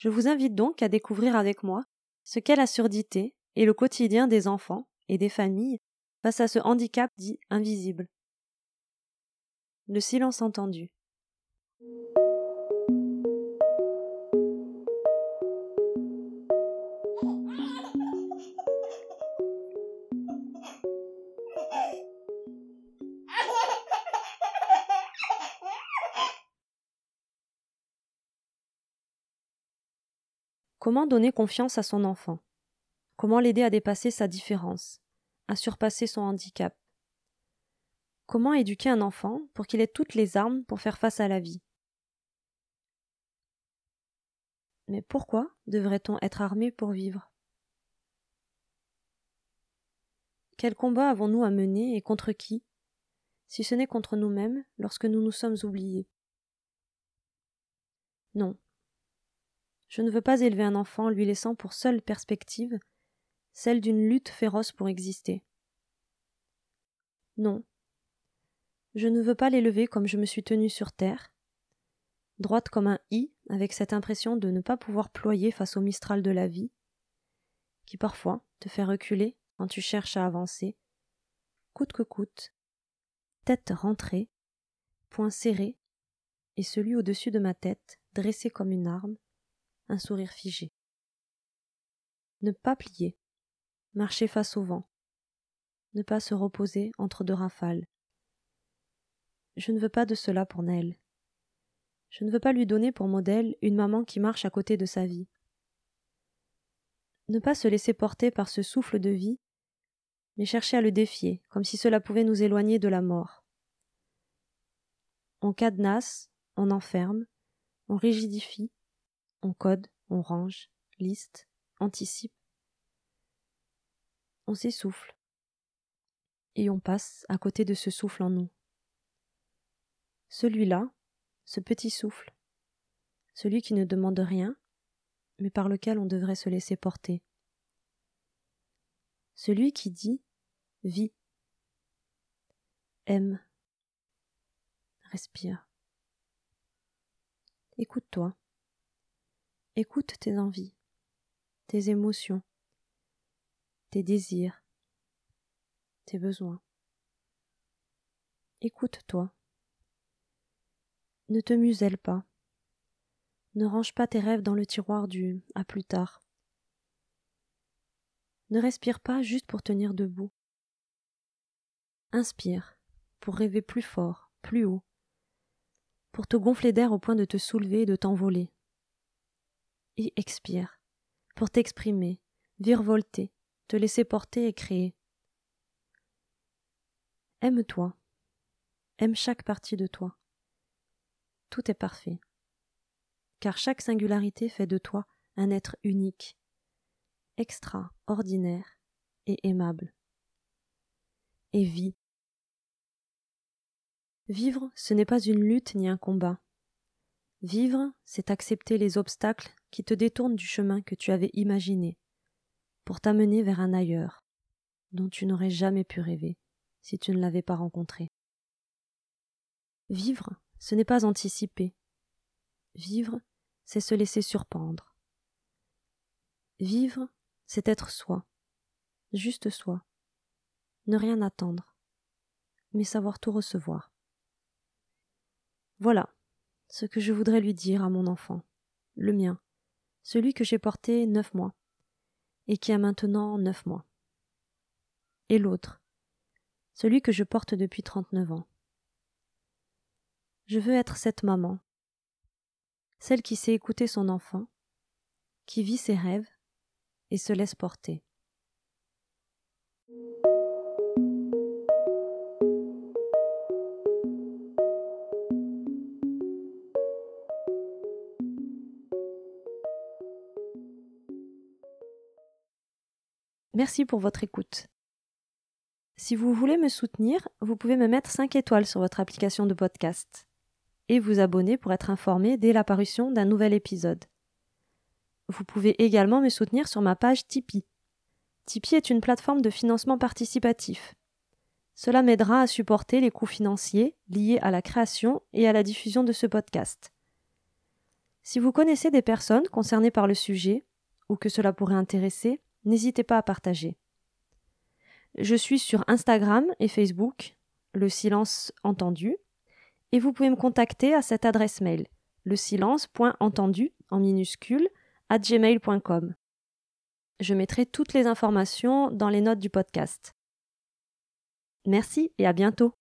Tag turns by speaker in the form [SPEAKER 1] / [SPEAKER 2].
[SPEAKER 1] Je vous invite donc à découvrir avec moi ce qu'est la surdité et le quotidien des enfants et des familles face à ce handicap dit invisible. Le silence entendu. Comment donner confiance à son enfant? Comment l'aider à dépasser sa différence, à surpasser son handicap? Comment éduquer un enfant pour qu'il ait toutes les armes pour faire face à la vie? Mais pourquoi devrait-on être armé pour vivre? Quel combat avons-nous à mener et contre qui, si ce n'est contre nous-mêmes lorsque nous nous sommes oubliés. Non, je ne veux pas élever un enfant lui laissant pour seule perspective celle d'une lutte féroce pour exister. Non. Je ne veux pas l'élever comme je me suis tenue sur terre, droite comme un i, avec cette impression de ne pas pouvoir ployer face au mistral de la vie, qui parfois te fait reculer quand tu cherches à avancer, coûte que coûte, tête rentrée, poing serré, et celui au-dessus de ma tête, dressé comme une arme, un sourire figé. Ne pas plier, marcher face au vent, ne pas se reposer entre deux rafales. Je ne veux pas de cela pour Nell. Je ne veux pas lui donner pour modèle une maman qui marche à côté de sa vie. Ne pas se laisser porter par ce souffle de vie, mais chercher à le défier, comme si cela pouvait nous éloigner de la mort. On cadenasse, on enferme, on rigidifie, on code, on range, liste, anticipe. On s'essouffle. Et on passe à côté de ce souffle en nous. Celui-là, ce petit souffle, celui qui ne demande rien, mais par lequel on devrait se laisser porter. Celui qui dit vis, aime, respire. Écoute-toi. Écoute tes envies, tes émotions, tes désirs, tes besoins. Écoute-toi. Ne te muselle pas. Ne range pas tes rêves dans le tiroir du à plus tard. Ne respire pas juste pour tenir debout. Inspire pour rêver plus fort, plus haut, pour te gonfler d'air au point de te soulever et de t'envoler expire, pour t'exprimer, virevolter, te laisser porter et créer. Aime-toi, aime chaque partie de toi. Tout est parfait, car chaque singularité fait de toi un être unique, extraordinaire et aimable. Et vis. Vivre, ce n'est pas une lutte ni un combat. Vivre, c'est accepter les obstacles qui te détournent du chemin que tu avais imaginé, pour t'amener vers un ailleurs, dont tu n'aurais jamais pu rêver si tu ne l'avais pas rencontré. Vivre, ce n'est pas anticiper. Vivre, c'est se laisser surprendre. Vivre, c'est être soi, juste soi, ne rien attendre, mais savoir tout recevoir. Voilà, ce que je voudrais lui dire à mon enfant, le mien, celui que j'ai porté neuf mois, et qui a maintenant neuf mois. Et l'autre, celui que je porte depuis trente-neuf ans. Je veux être cette maman, celle qui sait écouter son enfant, qui vit ses rêves et se laisse porter. Merci pour votre écoute. Si vous voulez me soutenir, vous pouvez me mettre 5 étoiles sur votre application de podcast et vous abonner pour être informé dès l'apparition d'un nouvel épisode. Vous pouvez également me soutenir sur ma page Tipeee. Tipeee est une plateforme de financement participatif. Cela m'aidera à supporter les coûts financiers liés à la création et à la diffusion de ce podcast. Si vous connaissez des personnes concernées par le sujet, ou que cela pourrait intéresser, n'hésitez pas à partager. Je suis sur Instagram et Facebook, le silence entendu, et vous pouvez me contacter à cette adresse mail, le silence.entendu en minuscule à gmail.com. Je mettrai toutes les informations dans les notes du podcast. Merci et à bientôt.